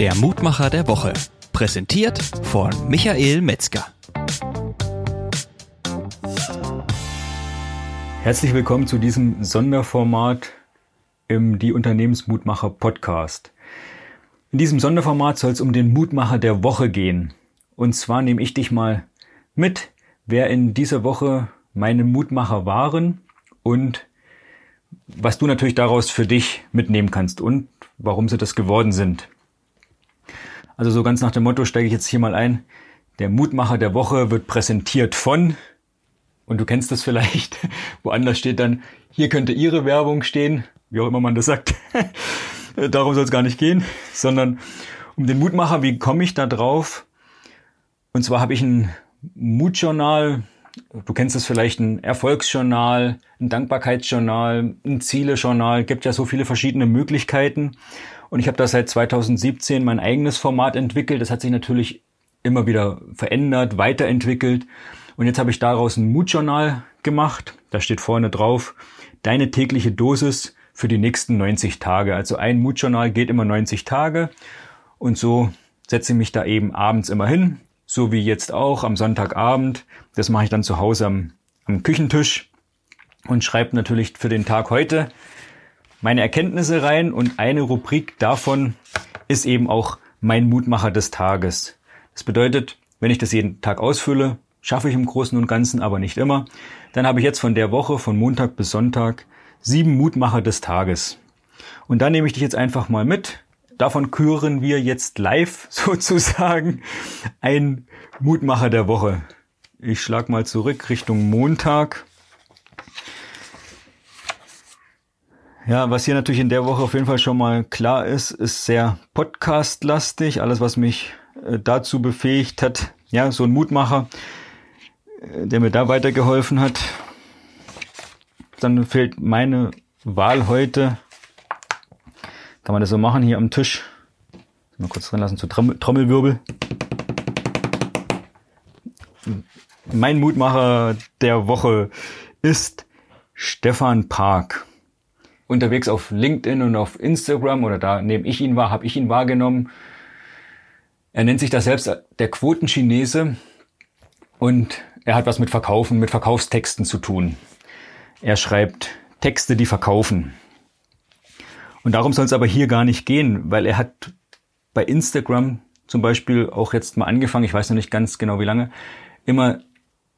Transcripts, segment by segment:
Der Mutmacher der Woche. Präsentiert von Michael Metzger. Herzlich willkommen zu diesem Sonderformat im Die Unternehmensmutmacher Podcast. In diesem Sonderformat soll es um den Mutmacher der Woche gehen. Und zwar nehme ich dich mal mit, wer in dieser Woche meine Mutmacher waren und was du natürlich daraus für dich mitnehmen kannst und warum sie das geworden sind. Also so ganz nach dem Motto steige ich jetzt hier mal ein. Der Mutmacher der Woche wird präsentiert von, und du kennst das vielleicht, woanders steht dann, hier könnte Ihre Werbung stehen, wie auch immer man das sagt. Darum soll es gar nicht gehen, sondern um den Mutmacher, wie komme ich da drauf? Und zwar habe ich ein Mutjournal, du kennst es vielleicht, ein Erfolgsjournal, ein Dankbarkeitsjournal, ein Zielejournal, gibt ja so viele verschiedene Möglichkeiten. Und ich habe da seit 2017 mein eigenes Format entwickelt. Das hat sich natürlich immer wieder verändert, weiterentwickelt. Und jetzt habe ich daraus ein Mutjournal gemacht. Da steht vorne drauf, deine tägliche Dosis für die nächsten 90 Tage. Also ein Mutjournal geht immer 90 Tage. Und so setze ich mich da eben abends immer hin, so wie jetzt auch am Sonntagabend. Das mache ich dann zu Hause am, am Küchentisch und schreibe natürlich für den Tag heute meine Erkenntnisse rein und eine Rubrik davon ist eben auch mein Mutmacher des Tages. Das bedeutet, wenn ich das jeden Tag ausfülle, schaffe ich im Großen und Ganzen, aber nicht immer, dann habe ich jetzt von der Woche, von Montag bis Sonntag, sieben Mutmacher des Tages. Und da nehme ich dich jetzt einfach mal mit. Davon küren wir jetzt live sozusagen ein Mutmacher der Woche. Ich schlag mal zurück Richtung Montag. Ja, was hier natürlich in der Woche auf jeden Fall schon mal klar ist, ist sehr podcastlastig. Alles, was mich äh, dazu befähigt hat, ja, so ein Mutmacher, äh, der mir da weitergeholfen hat. Dann fehlt meine Wahl heute. Kann man das so machen hier am Tisch? Mal kurz drin lassen zu Trommelwirbel. Mein Mutmacher der Woche ist Stefan Park unterwegs auf LinkedIn und auf Instagram oder da nehme ich ihn wahr, habe ich ihn wahrgenommen. Er nennt sich da selbst der Quotenchinese und er hat was mit Verkaufen, mit Verkaufstexten zu tun. Er schreibt Texte, die verkaufen. Und darum soll es aber hier gar nicht gehen, weil er hat bei Instagram zum Beispiel auch jetzt mal angefangen, ich weiß noch nicht ganz genau wie lange, immer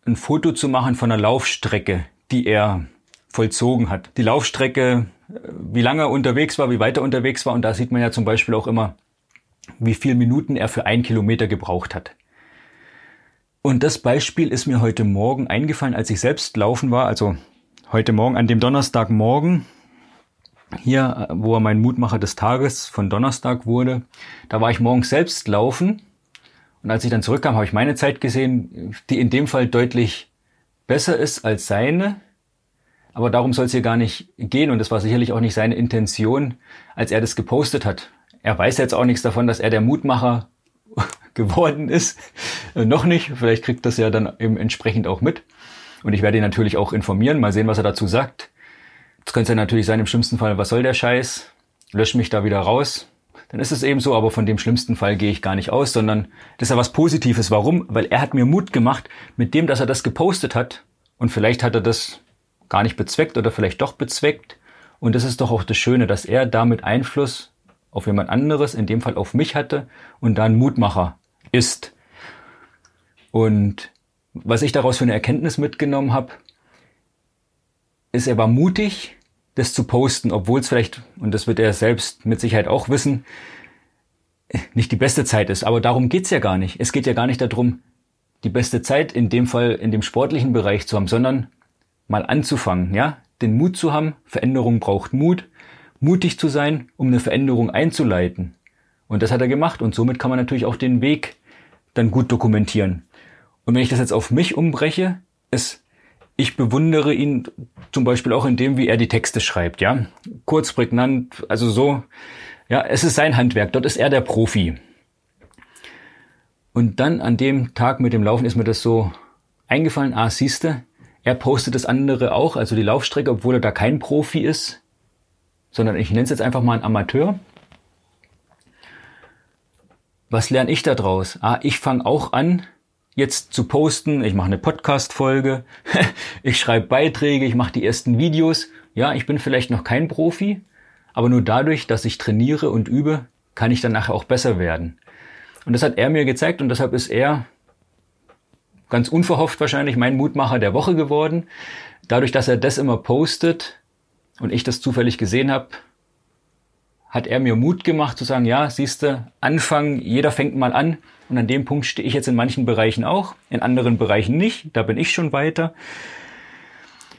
ein Foto zu machen von einer Laufstrecke, die er vollzogen hat. Die Laufstrecke wie lange er unterwegs war, wie weit er unterwegs war. Und da sieht man ja zum Beispiel auch immer, wie viele Minuten er für ein Kilometer gebraucht hat. Und das Beispiel ist mir heute Morgen eingefallen, als ich selbst laufen war, also heute Morgen, an dem Donnerstagmorgen, hier, wo er mein Mutmacher des Tages von Donnerstag wurde, da war ich morgens selbst laufen. Und als ich dann zurückkam, habe ich meine Zeit gesehen, die in dem Fall deutlich besser ist als seine. Aber darum soll es hier gar nicht gehen und das war sicherlich auch nicht seine Intention, als er das gepostet hat. Er weiß jetzt auch nichts davon, dass er der Mutmacher geworden ist. Äh, noch nicht. Vielleicht kriegt das ja dann eben entsprechend auch mit. Und ich werde ihn natürlich auch informieren, mal sehen, was er dazu sagt. Jetzt könnte es ja natürlich sein, im schlimmsten Fall, was soll der Scheiß? Lösch mich da wieder raus. Dann ist es eben so, aber von dem schlimmsten Fall gehe ich gar nicht aus, sondern das ist ja was Positives. Warum? Weil er hat mir Mut gemacht mit dem, dass er das gepostet hat. Und vielleicht hat er das gar nicht bezweckt oder vielleicht doch bezweckt. Und das ist doch auch das Schöne, dass er damit Einfluss auf jemand anderes, in dem Fall auf mich hatte und dann Mutmacher ist. Und was ich daraus für eine Erkenntnis mitgenommen habe, ist, er war mutig, das zu posten, obwohl es vielleicht, und das wird er selbst mit Sicherheit auch wissen, nicht die beste Zeit ist. Aber darum geht's ja gar nicht. Es geht ja gar nicht darum, die beste Zeit in dem Fall in dem sportlichen Bereich zu haben, sondern mal anzufangen, ja, den Mut zu haben. Veränderung braucht Mut, mutig zu sein, um eine Veränderung einzuleiten. Und das hat er gemacht und somit kann man natürlich auch den Weg dann gut dokumentieren. Und wenn ich das jetzt auf mich umbreche, ist, ich bewundere ihn zum Beispiel auch in dem, wie er die Texte schreibt, ja. Kurz, prägnant, also so, ja, es ist sein Handwerk, dort ist er der Profi. Und dann an dem Tag mit dem Laufen ist mir das so eingefallen, ah, siehste, er postet das andere auch, also die Laufstrecke, obwohl er da kein Profi ist, sondern ich nenne es jetzt einfach mal ein Amateur. was lerne ich da draus? Ah, ich fange auch an, jetzt zu posten. Ich mache eine Podcast-Folge, ich schreibe Beiträge, ich mache die ersten Videos. Ja, ich bin vielleicht noch kein Profi, aber nur dadurch, dass ich trainiere und übe, kann ich dann nachher auch besser werden. Und das hat er mir gezeigt und deshalb ist er ganz unverhofft wahrscheinlich mein Mutmacher der Woche geworden. Dadurch, dass er das immer postet und ich das zufällig gesehen habe, hat er mir Mut gemacht zu sagen, ja, siehste, Anfang, jeder fängt mal an und an dem Punkt stehe ich jetzt in manchen Bereichen auch, in anderen Bereichen nicht, da bin ich schon weiter.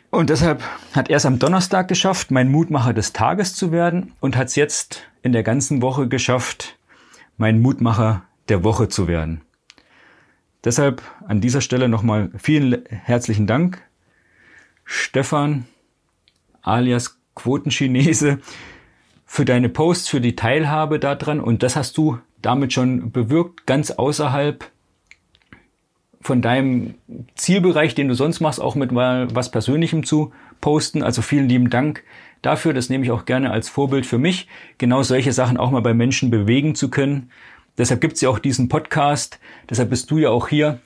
Und deshalb hat er es am Donnerstag geschafft, mein Mutmacher des Tages zu werden und hat es jetzt in der ganzen Woche geschafft, mein Mutmacher der Woche zu werden. Deshalb an dieser Stelle nochmal vielen herzlichen Dank, Stefan alias Quotenchinese, für deine Posts, für die Teilhabe daran und das hast du damit schon bewirkt, ganz außerhalb von deinem Zielbereich, den du sonst machst, auch mit mal was Persönlichem zu posten. Also vielen lieben Dank dafür. Das nehme ich auch gerne als Vorbild für mich, genau solche Sachen auch mal bei Menschen bewegen zu können. Deshalb gibt's ja auch diesen Podcast. Deshalb bist du ja auch hier,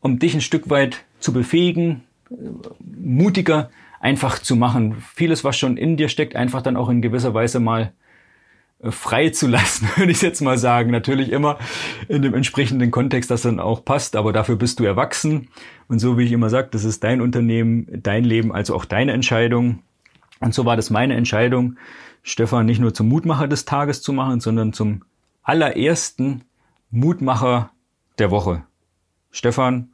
um dich ein Stück weit zu befähigen, mutiger einfach zu machen. Vieles, was schon in dir steckt, einfach dann auch in gewisser Weise mal äh, frei zu lassen, würde ich jetzt mal sagen. Natürlich immer in dem entsprechenden Kontext, das dann auch passt, aber dafür bist du erwachsen. Und so wie ich immer sage, das ist dein Unternehmen, dein Leben, also auch deine Entscheidung. Und so war das meine Entscheidung, Stefan nicht nur zum Mutmacher des Tages zu machen, sondern zum allerersten Mutmacher der Woche. Stefan,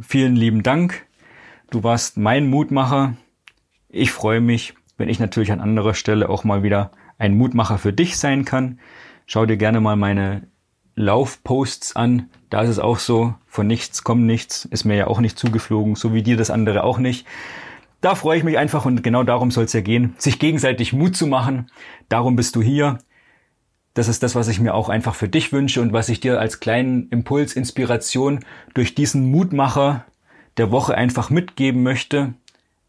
vielen lieben Dank. Du warst mein Mutmacher. Ich freue mich, wenn ich natürlich an anderer Stelle auch mal wieder ein Mutmacher für dich sein kann. Schau dir gerne mal meine Laufposts an. Da ist es auch so, von nichts kommt nichts, ist mir ja auch nicht zugeflogen, so wie dir das andere auch nicht. Da freue ich mich einfach und genau darum soll es ja gehen, sich gegenseitig Mut zu machen. Darum bist du hier. Das ist das, was ich mir auch einfach für dich wünsche und was ich dir als kleinen Impuls, Inspiration durch diesen Mutmacher der Woche einfach mitgeben möchte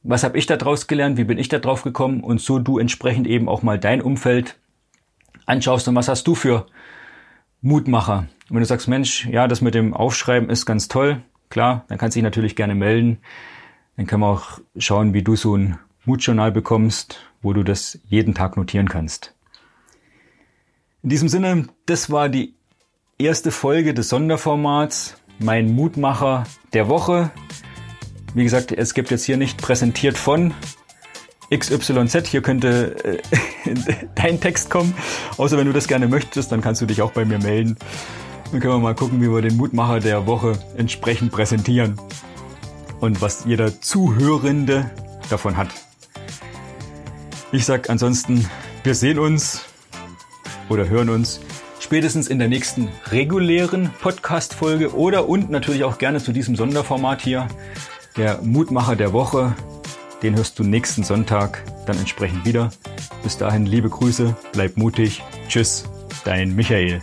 was habe ich da draus gelernt, wie bin ich da drauf gekommen und so du entsprechend eben auch mal dein Umfeld anschaust und was hast du für Mutmacher. Und wenn du sagst, Mensch, ja, das mit dem Aufschreiben ist ganz toll, klar, dann kannst du dich natürlich gerne melden. Dann können wir auch schauen, wie du so ein Mutjournal bekommst, wo du das jeden Tag notieren kannst. In diesem Sinne, das war die erste Folge des Sonderformats, mein Mutmacher der Woche. Wie gesagt, es gibt jetzt hier nicht präsentiert von XYZ. Hier könnte äh, dein Text kommen. Außer wenn du das gerne möchtest, dann kannst du dich auch bei mir melden. Dann können wir mal gucken, wie wir den Mutmacher der Woche entsprechend präsentieren. Und was jeder Zuhörende davon hat. Ich sag ansonsten, wir sehen uns oder hören uns spätestens in der nächsten regulären Podcast-Folge oder und natürlich auch gerne zu diesem Sonderformat hier der Mutmacher der Woche, den hörst du nächsten Sonntag dann entsprechend wieder. Bis dahin liebe Grüße, bleib mutig. Tschüss, dein Michael.